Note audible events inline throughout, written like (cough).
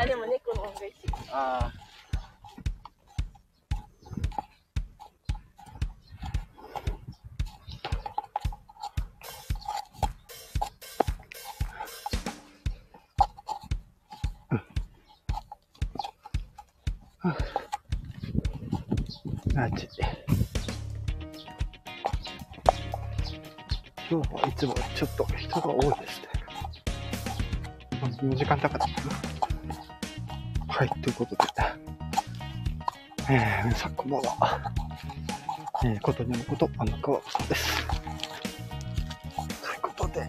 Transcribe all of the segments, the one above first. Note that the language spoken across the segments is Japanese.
あ、でも猫の方が嬉しい。ああ。あっち。今日はいつもちょっと人が多いですね。この時間高かったかな。はい、ということで。えー、皆さんこんばんは。えー、ことにもこと、あの川さんです。ということで、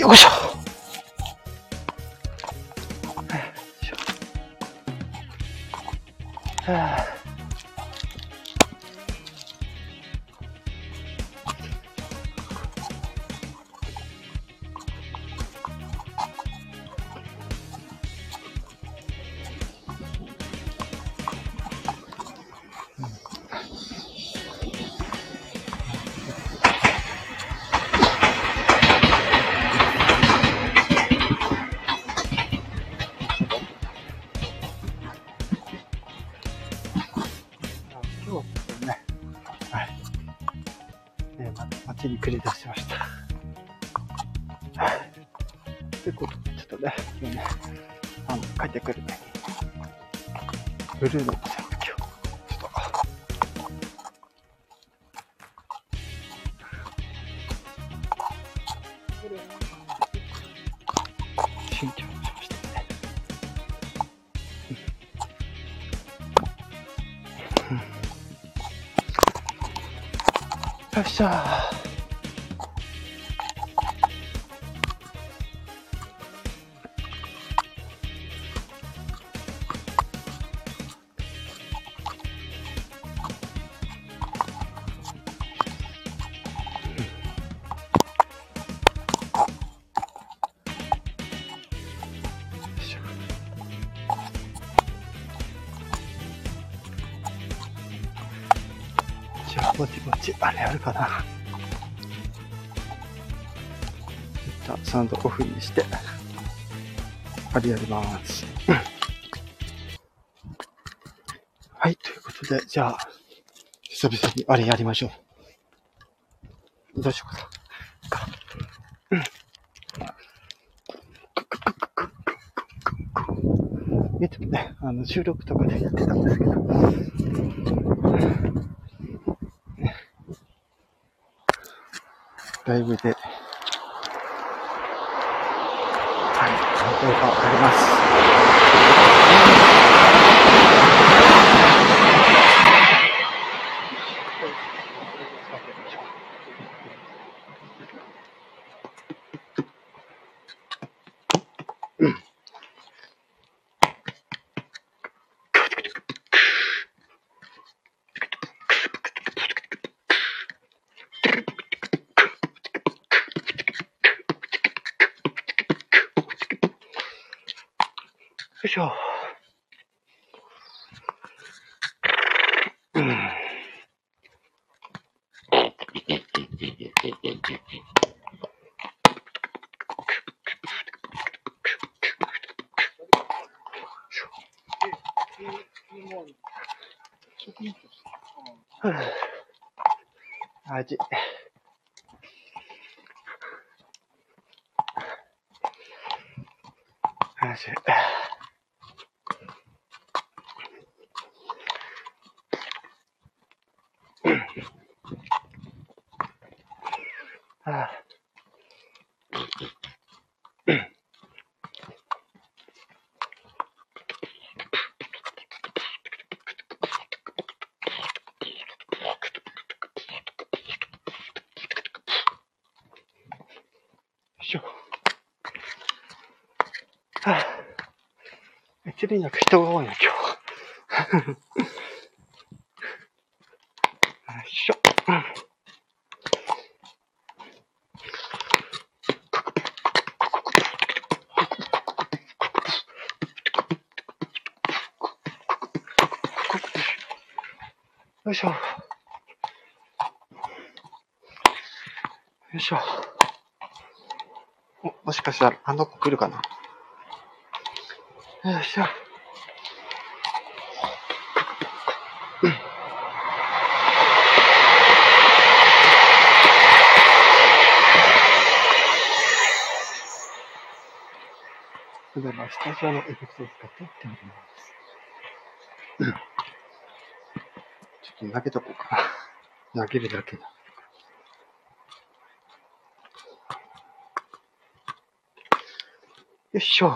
よいしょはいよいしょはあ街に繰り出しました。はい。ということで、ちょっとね、今日ね、あの、帰ってくるね。ブルーの店を今日、ちょっと、慎重にしましたね。よっしゃよじゃあ、ぼちぼち、あれあるかな。一旦サウンドオフにして、あれやります。(laughs) はい、ということで、じゃあ、久々にあれやりましょう。どうしようかな。うんいつもね、あの、収録とかでやってたんですけど、ライブで、はい、動があります。いしょ。うん。味。味。ああよいしょ。はあ、一輪なく人が多いな、今日。(laughs) よいしょ。うんよいしょ。よいしょ。お、もしかしたらあの子来るかなよいしょ。それでは、スタジオのエフェクトを使ってやってみます。ちょっと投げとこうかな。投げるだけだ。よいしょ。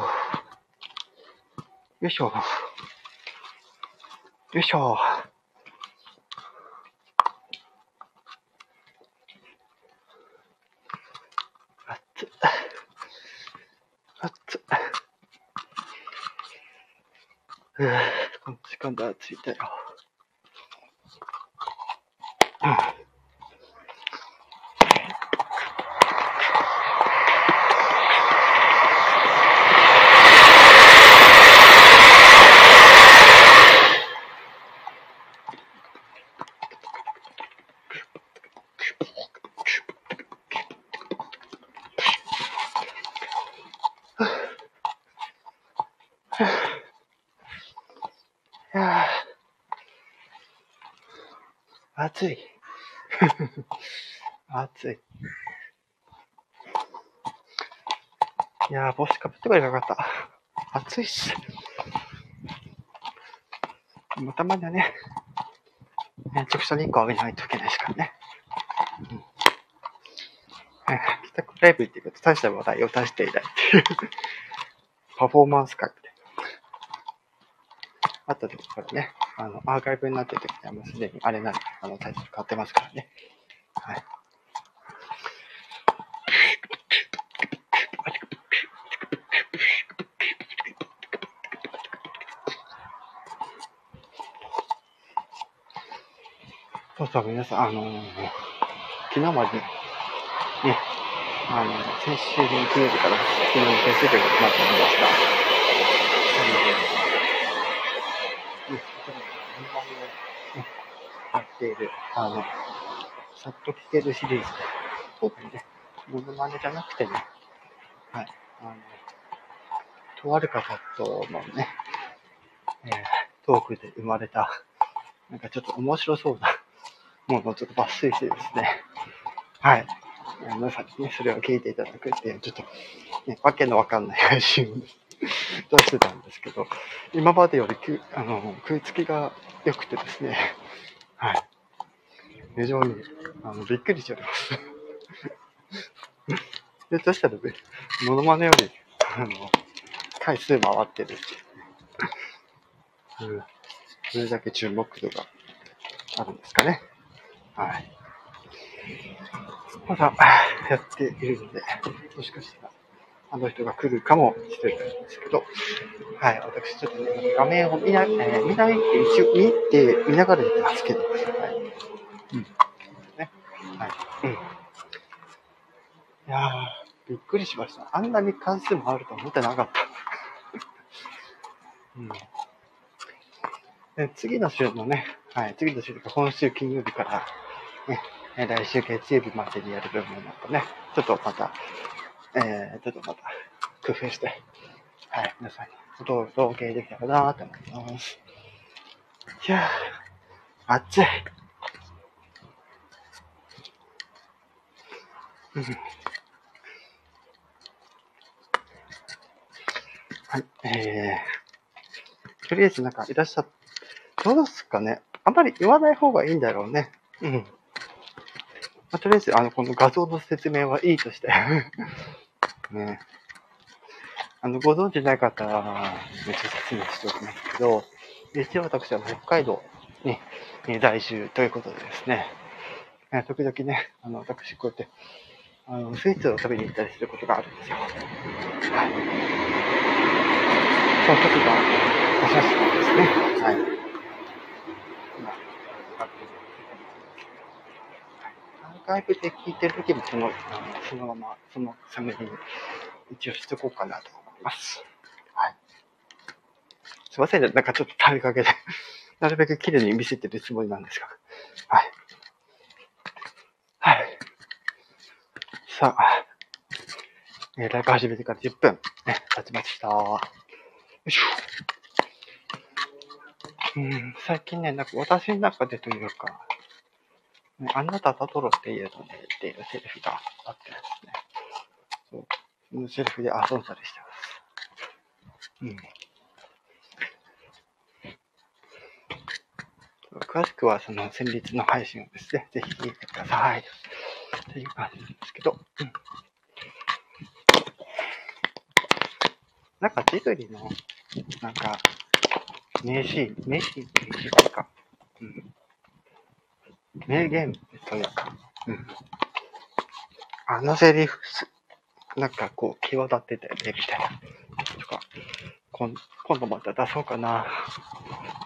よいしょ。よいしょ。熱っ。熱っ。うぅ、この時間で暑いだよ。暑い。(laughs) 暑い。いやー、帽子かぶってばよかった。暑いっす。もたまにはね、直射日光浴びないといけないですからね。うん。帰宅ライブ行ってくると大した話題を出していないっていう (laughs) パフォーマンス会みたいな。あった時かね、あの、アーカイブになってる時にはもうすでにあれなり、あの、タイトル変わってますからね。はい。そうそう、皆さん、あのー、昨日まで、ね、あの、先週の金曜日から昨日の先週日までなんですが、あの、ね、やている、あの、さっと聞けるシリーズで、今回ね、モノマネじゃなくてね、はい、あの、とある方とのね、えー、トークで生まれた、なんかちょっと面白そうなものをちょっと抜粋してですね、はい、皆さんにね、それを聞いていただくっていう、ちょっと、ね、わけのわかんない配信を出してたんですけど、今までよりくあの食いつきが良くてですね、はい。非常にあのびっくりしております。(laughs) で、そしたらね、モノマネより、あの、回数回ってるっていう、ん。それだけ注目度があるんですかね。はい。まだやっているので、もしかしたらあの人が来るかもしれないんですけど、はい、私ちょっとね、画面を見な、えー、見ないって一応見て、見ながらやってますけど、はい。うん。ね。はい。うん。いいやー、びっくりしました。あんなに関数もあると思ってなかった。うん。で次の週のね、はい、次の週とか今週金曜日から、ね、来週月曜日までにやる分もまたね、ちょっとまた、えー、ちょっとまた工夫して、はい、皆さんにお届けできたらなと思います。いやー、暑い。うん。はい、えー、とりあえずなんかいらっしゃっ、どうですかねあんまり言わない方がいいんだろうね。うん。まあ、とりあえず、あの、この画像の説明はいいとして (laughs) ね。あの、ご存知ない方は、めっちゃ説明しておきますけど、一応私は北海道に在住ということでですね、時々ね、あの、私こうやって、あの、スイーツを食べに行ったりすることがあるんですよ。はい。その時のお写真ですね。はい。アーカイブで聞いてる時もその、そのまま、そのサムネに一応しとこうかなと思います。はい。すいませんね。なんかちょっと食べかけで (laughs) なるべく綺麗に見せてるつもりなんですが。はい。はい。さあ、えー、ライブ始めてから10分、ね、経ちました。いしょ。うん、最近ね、なんか私の中でというか、ね、あなたトロっていうのね、っていうセリフがあってですね。そう。そのセリフで遊んだりしてます。うん。詳しくはその先日の配信をですね、ぜひ聞いてください。という感じなんですけど、うん。なんかジブリの、なんか、名シーン、名シーンっていうか。うん。名言というか、うん。あのセリフ、なんかこう、際立ってて、ね、みたいな。とか、今度また出そうかな。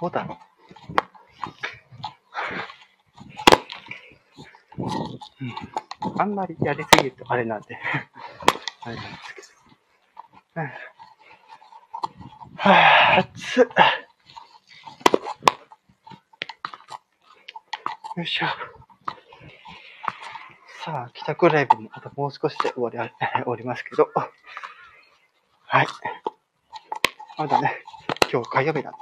どうだろう。うん、あんまりやりすぎるとあれなんであれなんですけど。うんはぁ、熱っ。よいしょ。さあ、帰宅ライブもあともう少しで終わり、(laughs) 終わりますけど。はい。まだね、今日火曜日なんで。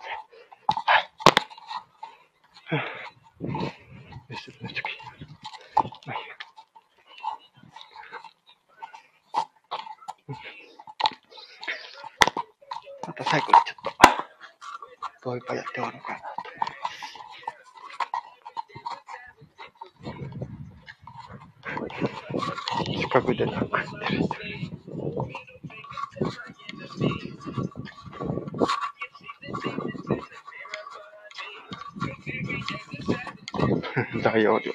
はい。よし、よし、はい。また最後にちょっと、どういうかやって終わろうかなと。近くでなくってる。大容量。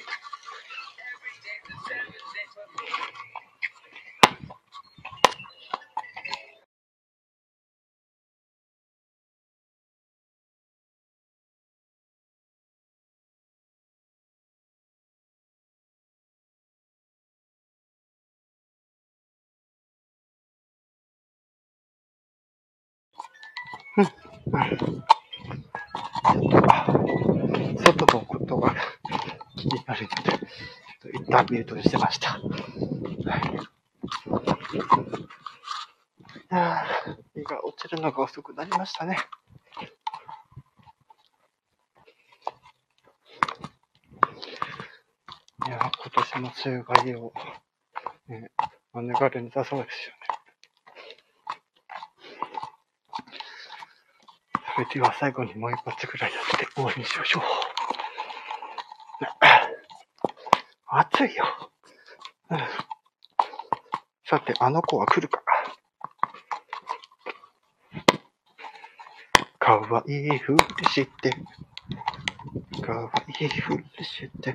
外のことが気になるので、ちょっと一旦ミュートにしてました。はい。あ日が落ちるのが遅くなりましたね。いや、今年も梅雨がいいを、ね、免れなさそうですよね。それでは最後にもう一発ぐらいやって終わりにしましょう。暑いよ。さて、あの子は来るか。かわいいふりして、かわいいふりして、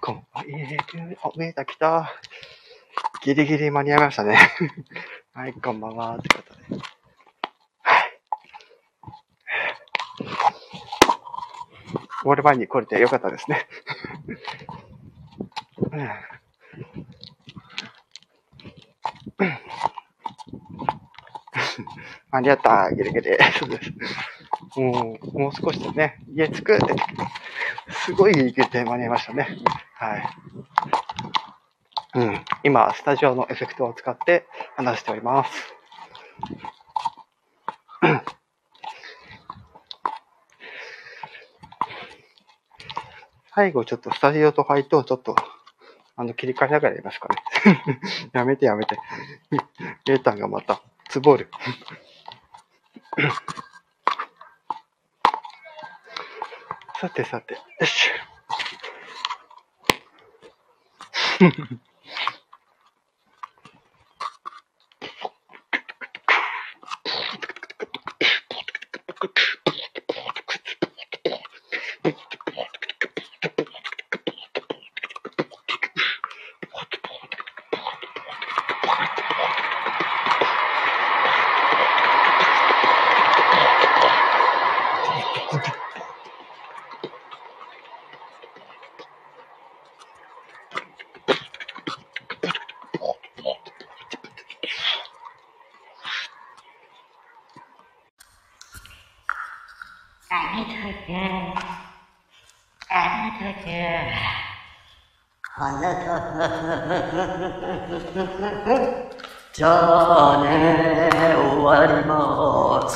かわいいふり、あ、見えた、来た。ギリギリ間に合いましたね。はい、こんばんは、終わる前に来れてよかったですね。間に合った、ギリギリ。そうです。もう、もう少しでね、家着くって、すごいギリギリ間に合いましたね。はい。うん。今、スタジオのエフェクトを使って話しております。最後ちょっとスタジオと配当ちょっと、あの、切り替えながらやりますかね。(laughs) やめてやめて。メータンがまた、つぼる。さてさて、よっしょ。I need her girl. I need her girl. 전에 월못